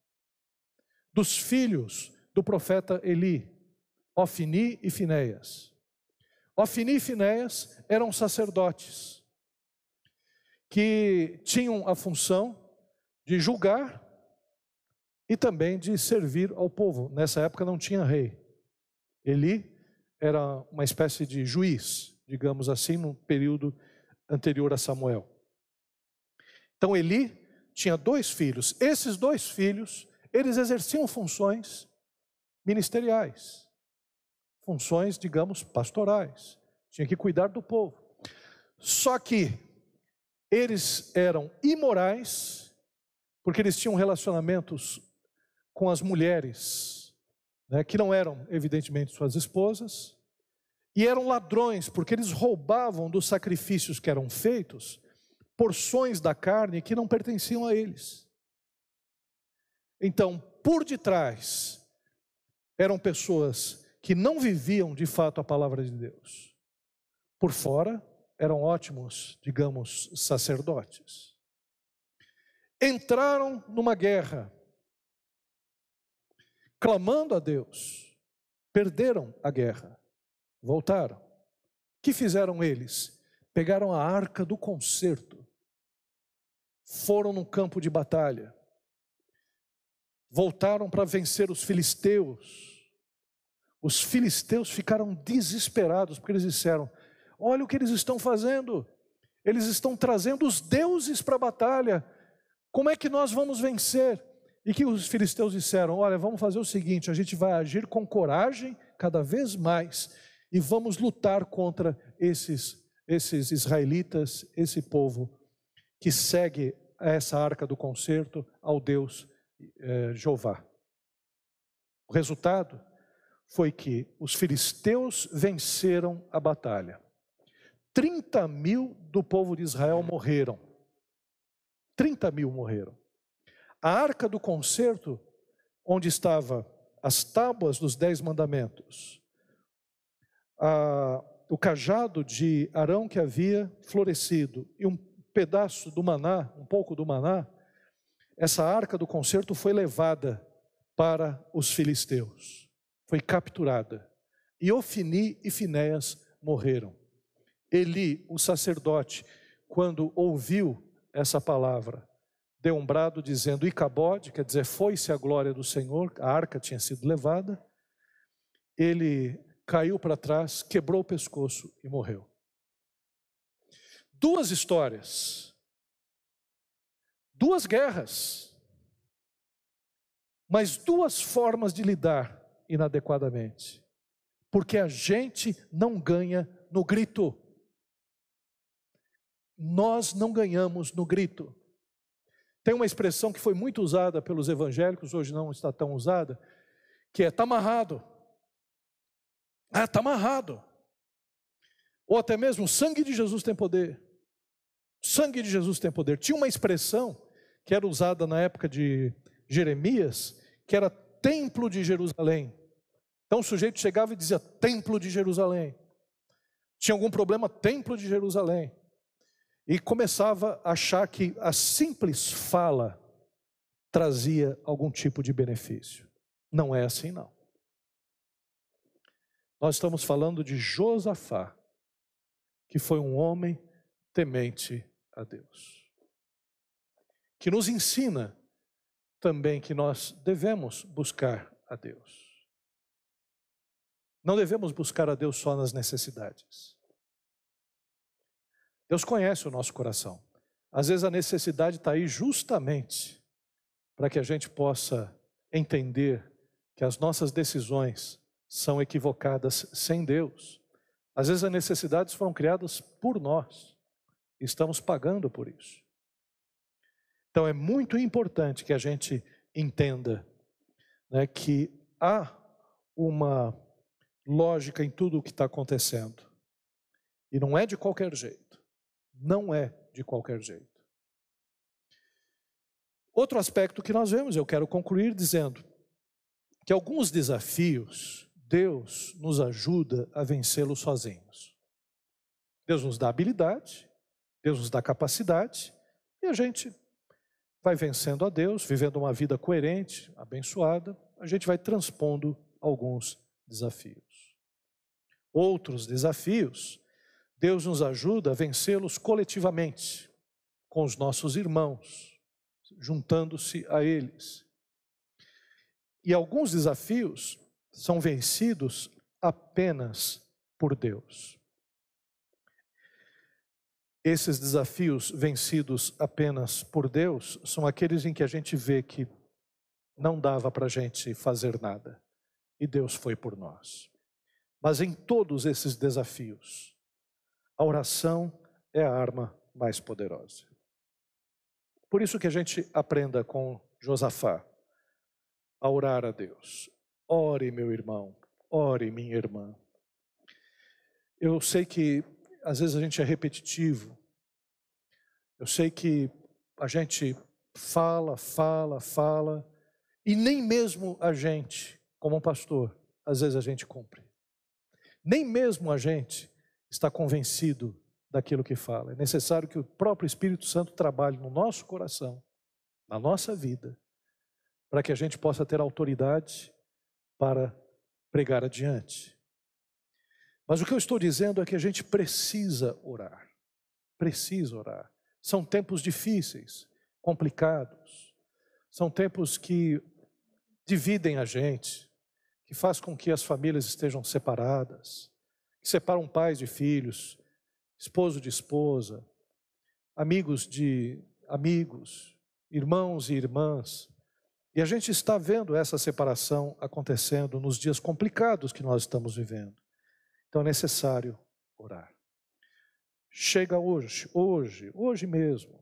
dos filhos do profeta Eli, Ofni e Finéias. Ofni e Finéias eram sacerdotes que tinham a função de julgar e também de servir ao povo. Nessa época não tinha rei. Eli era uma espécie de juiz, digamos assim, no período anterior a Samuel. Então Eli tinha dois filhos. Esses dois filhos, eles exerciam funções ministeriais, funções, digamos, pastorais. Tinha que cuidar do povo. Só que eles eram imorais, porque eles tinham relacionamentos com as mulheres né, que não eram, evidentemente, suas esposas, e eram ladrões, porque eles roubavam dos sacrifícios que eram feitos porções da carne que não pertenciam a eles. Então, por detrás, eram pessoas que não viviam de fato a palavra de Deus. Por fora, eram ótimos, digamos, sacerdotes. Entraram numa guerra clamando a Deus, perderam a guerra, voltaram. O que fizeram eles? Pegaram a arca do concerto, foram no campo de batalha, voltaram para vencer os filisteus. Os filisteus ficaram desesperados, porque eles disseram: Olha o que eles estão fazendo, eles estão trazendo os deuses para a batalha, como é que nós vamos vencer? E que os filisteus disseram: Olha, vamos fazer o seguinte, a gente vai agir com coragem cada vez mais e vamos lutar contra esses, esses israelitas, esse povo que segue essa arca do concerto ao Deus eh, Jeová. O resultado foi que os filisteus venceram a batalha. 30 mil do povo de Israel morreram. 30 mil morreram. A arca do concerto, onde estava as tábuas dos dez mandamentos, a, o cajado de Arão que havia florescido e um pedaço do maná, um pouco do maná, essa arca do concerto foi levada para os filisteus, foi capturada. E Ofini e Finéas morreram. Eli, o sacerdote, quando ouviu essa palavra, deu um brado dizendo Icabode, quer dizer, foi-se a glória do Senhor, a arca tinha sido levada. Ele caiu para trás, quebrou o pescoço e morreu. Duas histórias, duas guerras, mas duas formas de lidar inadequadamente, porque a gente não ganha no grito. Nós não ganhamos no grito. Tem uma expressão que foi muito usada pelos evangélicos, hoje não está tão usada, que é está amarrado. Ah, está amarrado. Ou até mesmo, o sangue de Jesus tem poder. O sangue de Jesus tem poder. Tinha uma expressão que era usada na época de Jeremias, que era templo de Jerusalém. Então o sujeito chegava e dizia templo de Jerusalém. Tinha algum problema, templo de Jerusalém. E começava a achar que a simples fala trazia algum tipo de benefício. Não é assim, não. Nós estamos falando de Josafá, que foi um homem temente a Deus, que nos ensina também que nós devemos buscar a Deus. Não devemos buscar a Deus só nas necessidades. Deus conhece o nosso coração. Às vezes a necessidade está aí justamente para que a gente possa entender que as nossas decisões são equivocadas sem Deus. Às vezes as necessidades foram criadas por nós, estamos pagando por isso. Então é muito importante que a gente entenda né, que há uma lógica em tudo o que está acontecendo. E não é de qualquer jeito. Não é de qualquer jeito. Outro aspecto que nós vemos, eu quero concluir dizendo que alguns desafios Deus nos ajuda a vencê-lo sozinhos. Deus nos dá habilidade, Deus nos dá capacidade, e a gente vai vencendo a Deus, vivendo uma vida coerente, abençoada, a gente vai transpondo alguns desafios. Outros desafios, Deus nos ajuda a vencê-los coletivamente, com os nossos irmãos, juntando-se a eles. E alguns desafios, são vencidos apenas por Deus. Esses desafios vencidos apenas por Deus são aqueles em que a gente vê que não dava para a gente fazer nada e Deus foi por nós. Mas em todos esses desafios, a oração é a arma mais poderosa. Por isso que a gente aprenda com Josafá a orar a Deus, Ore, meu irmão, ore, minha irmã. Eu sei que às vezes a gente é repetitivo. Eu sei que a gente fala, fala, fala, e nem mesmo a gente, como um pastor, às vezes a gente cumpre. Nem mesmo a gente está convencido daquilo que fala. É necessário que o próprio Espírito Santo trabalhe no nosso coração, na nossa vida, para que a gente possa ter autoridade para pregar adiante. Mas o que eu estou dizendo é que a gente precisa orar. Precisa orar. São tempos difíceis, complicados. São tempos que dividem a gente, que faz com que as famílias estejam separadas, que separam pais de filhos, esposo de esposa, amigos de amigos, irmãos e irmãs. E a gente está vendo essa separação acontecendo nos dias complicados que nós estamos vivendo. Então é necessário orar. Chega hoje, hoje, hoje mesmo.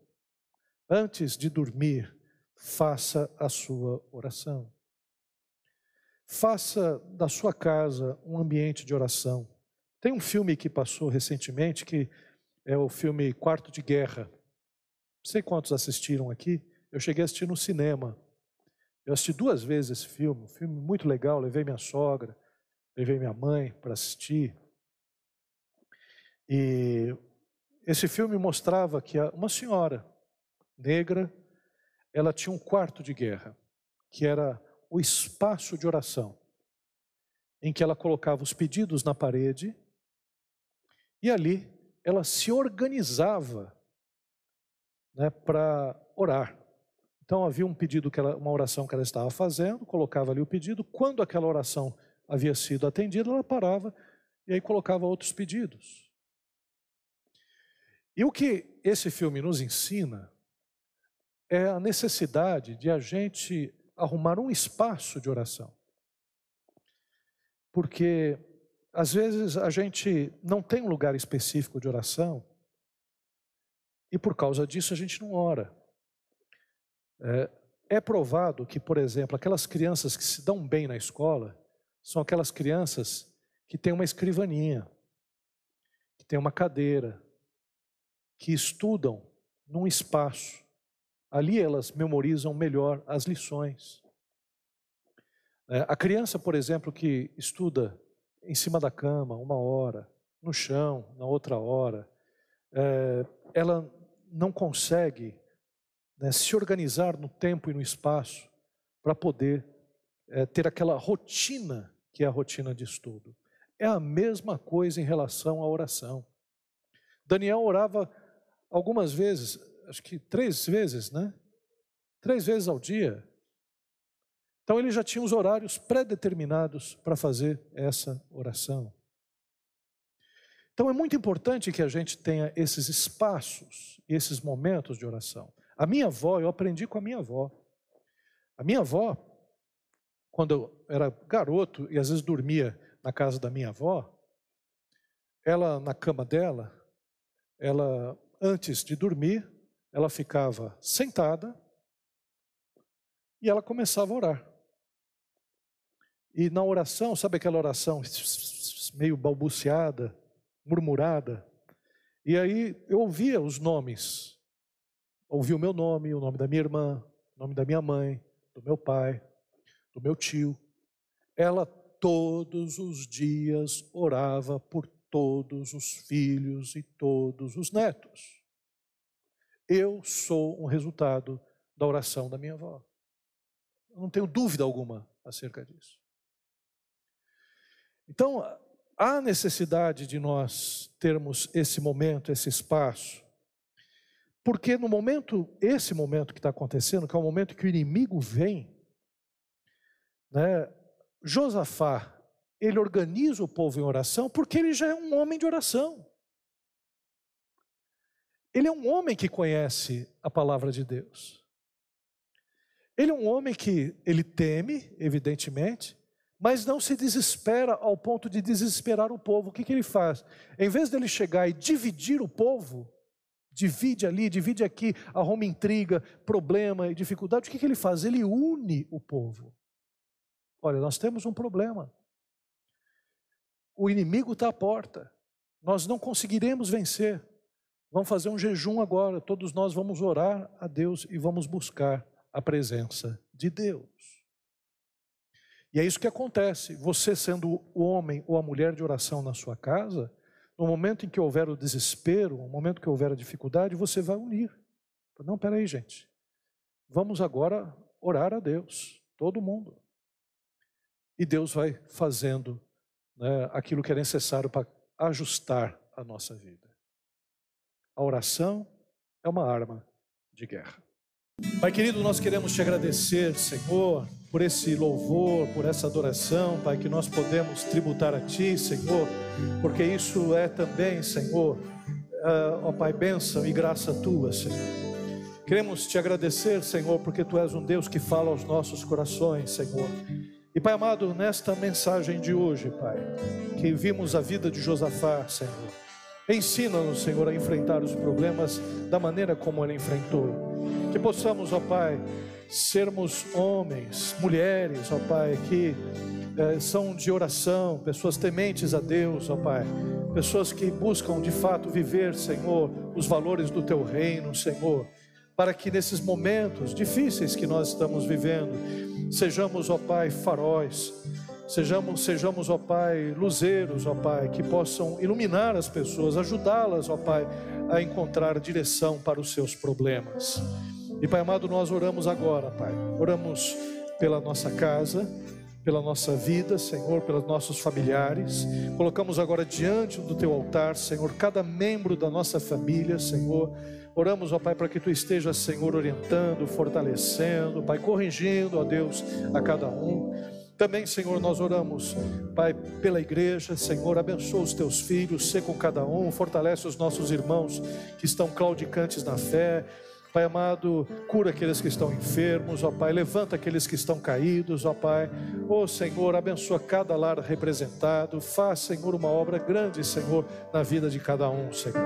antes de dormir, faça a sua oração. Faça da sua casa um ambiente de oração. Tem um filme que passou recentemente que é o filme Quarto de Guerra. Não sei quantos assistiram aqui. Eu cheguei a assistir no cinema. Eu assisti duas vezes esse filme, um filme muito legal. Levei minha sogra, levei minha mãe para assistir. E esse filme mostrava que uma senhora negra, ela tinha um quarto de guerra, que era o espaço de oração, em que ela colocava os pedidos na parede e ali ela se organizava né, para orar. Então havia um pedido que ela, uma oração que ela estava fazendo, colocava ali o pedido. Quando aquela oração havia sido atendida, ela parava e aí colocava outros pedidos. E o que esse filme nos ensina é a necessidade de a gente arrumar um espaço de oração. Porque às vezes a gente não tem um lugar específico de oração e por causa disso a gente não ora. É, é provado que, por exemplo, aquelas crianças que se dão bem na escola são aquelas crianças que têm uma escrivaninha, que têm uma cadeira, que estudam num espaço. Ali elas memorizam melhor as lições. É, a criança, por exemplo, que estuda em cima da cama, uma hora, no chão, na outra hora, é, ela não consegue né, se organizar no tempo e no espaço para poder é, ter aquela rotina que é a rotina de estudo. É a mesma coisa em relação à oração. Daniel orava algumas vezes, acho que três vezes, né? Três vezes ao dia. Então ele já tinha os horários pré-determinados para fazer essa oração. Então é muito importante que a gente tenha esses espaços, esses momentos de oração. A minha avó, eu aprendi com a minha avó. A minha avó, quando eu era garoto e às vezes dormia na casa da minha avó, ela na cama dela, ela antes de dormir, ela ficava sentada e ela começava a orar. E na oração, sabe aquela oração meio balbuciada, murmurada? E aí eu ouvia os nomes. Ouvi o meu nome, o nome da minha irmã, o nome da minha mãe, do meu pai, do meu tio. Ela todos os dias orava por todos os filhos e todos os netos. Eu sou um resultado da oração da minha avó. Eu não tenho dúvida alguma acerca disso. Então, há necessidade de nós termos esse momento, esse espaço, porque no momento, esse momento que está acontecendo, que é o momento que o inimigo vem, né, Josafá ele organiza o povo em oração porque ele já é um homem de oração. Ele é um homem que conhece a palavra de Deus. Ele é um homem que ele teme, evidentemente, mas não se desespera ao ponto de desesperar o povo. O que, que ele faz? Em vez dele chegar e dividir o povo, divide ali, divide aqui, arruma intriga, problema e dificuldade, o que, que ele faz? Ele une o povo. Olha, nós temos um problema. O inimigo está à porta. Nós não conseguiremos vencer. Vamos fazer um jejum agora. Todos nós vamos orar a Deus e vamos buscar a presença de Deus. E é isso que acontece. Você sendo o homem ou a mulher de oração na sua casa, no momento em que houver o desespero, no momento que houver a dificuldade, você vai unir. Não, peraí, gente. Vamos agora orar a Deus, todo mundo. E Deus vai fazendo né, aquilo que é necessário para ajustar a nossa vida. A oração é uma arma de guerra. Pai querido, nós queremos te agradecer, Senhor, por esse louvor, por essa adoração, Pai, que nós podemos tributar a Ti, Senhor, porque isso é também, Senhor, uh, ó Pai, bênção e graça Tua, Senhor. Queremos te agradecer, Senhor, porque Tu és um Deus que fala aos nossos corações, Senhor. E Pai amado, nesta mensagem de hoje, Pai, que vimos a vida de Josafá, Senhor, ensina-nos, Senhor, a enfrentar os problemas da maneira como ele enfrentou. Que possamos, ó Pai, sermos homens, mulheres, ó Pai, que eh, são de oração, pessoas tementes a Deus, ó Pai, pessoas que buscam de fato viver, Senhor, os valores do Teu reino, Senhor, para que nesses momentos difíceis que nós estamos vivendo, sejamos, ó Pai, faróis, sejamos, sejamos, ó Pai, luzeiros, ó Pai, que possam iluminar as pessoas, ajudá-las, ó Pai, a encontrar direção para os seus problemas. E Pai amado, nós oramos agora, Pai. Oramos pela nossa casa, pela nossa vida, Senhor, pelos nossos familiares. Colocamos agora diante do teu altar, Senhor, cada membro da nossa família, Senhor. Oramos, ó Pai, para que tu estejas, Senhor, orientando, fortalecendo, Pai, corrigindo, ó Deus, a cada um. Também, Senhor, nós oramos, Pai, pela igreja, Senhor, abençoa os teus filhos, ser com cada um, fortalece os nossos irmãos que estão claudicantes na fé, Pai amado, cura aqueles que estão enfermos, ó Pai, levanta aqueles que estão caídos, ó Pai. Ó Senhor, abençoa cada lar representado, faz, Senhor, uma obra grande, Senhor, na vida de cada um, Senhor.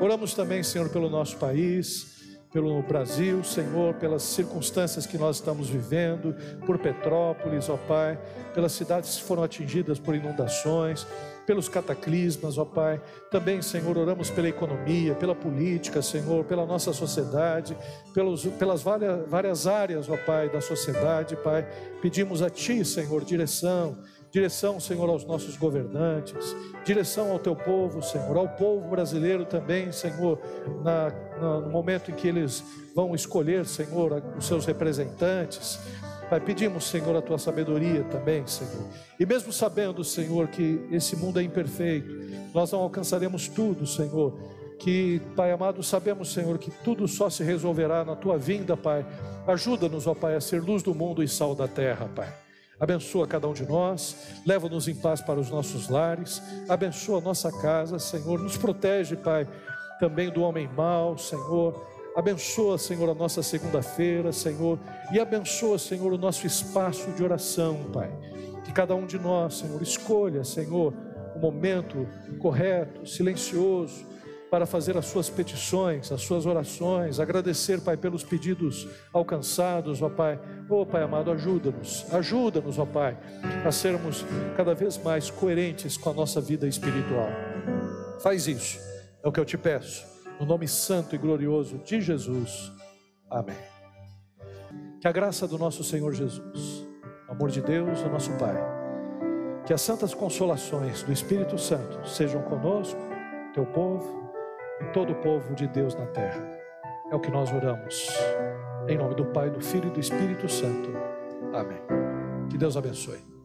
Oramos também, Senhor, pelo nosso país, pelo Brasil, Senhor, pelas circunstâncias que nós estamos vivendo, por Petrópolis, ó Pai, pelas cidades que foram atingidas por inundações pelos cataclismas, ó Pai. Também, Senhor, oramos pela economia, pela política, Senhor, pela nossa sociedade, pelos, pelas várias, várias áreas, ó Pai, da sociedade, Pai. Pedimos a Ti, Senhor, direção, direção, Senhor, aos nossos governantes, direção ao Teu povo, Senhor, ao povo brasileiro também, Senhor, na, na, no momento em que eles vão escolher, Senhor, os seus representantes. Pai, pedimos, Senhor, a tua sabedoria também, Senhor. E mesmo sabendo, Senhor, que esse mundo é imperfeito, nós não alcançaremos tudo, Senhor. Que, Pai amado, sabemos, Senhor, que tudo só se resolverá na tua vinda, Pai. Ajuda-nos, ó Pai, a ser luz do mundo e sal da terra, Pai. Abençoa cada um de nós, leva-nos em paz para os nossos lares, abençoa a nossa casa, Senhor, nos protege, Pai, também do homem mau, Senhor Abençoa, Senhor, a nossa segunda-feira, Senhor, e abençoa, Senhor, o nosso espaço de oração, Pai. Que cada um de nós, Senhor, escolha, Senhor, o momento correto, silencioso, para fazer as suas petições, as suas orações, agradecer, Pai, pelos pedidos alcançados, ó Pai. Ó Pai amado, ajuda-nos, ajuda-nos, ó Pai, a sermos cada vez mais coerentes com a nossa vida espiritual. Faz isso, é o que eu te peço no nome santo e glorioso de Jesus. Amém. Que a graça do nosso Senhor Jesus, o amor de Deus, o nosso Pai, que as santas consolações do Espírito Santo sejam conosco, teu povo e todo o povo de Deus na terra. É o que nós oramos. Em nome do Pai, do Filho e do Espírito Santo. Amém. Que Deus abençoe.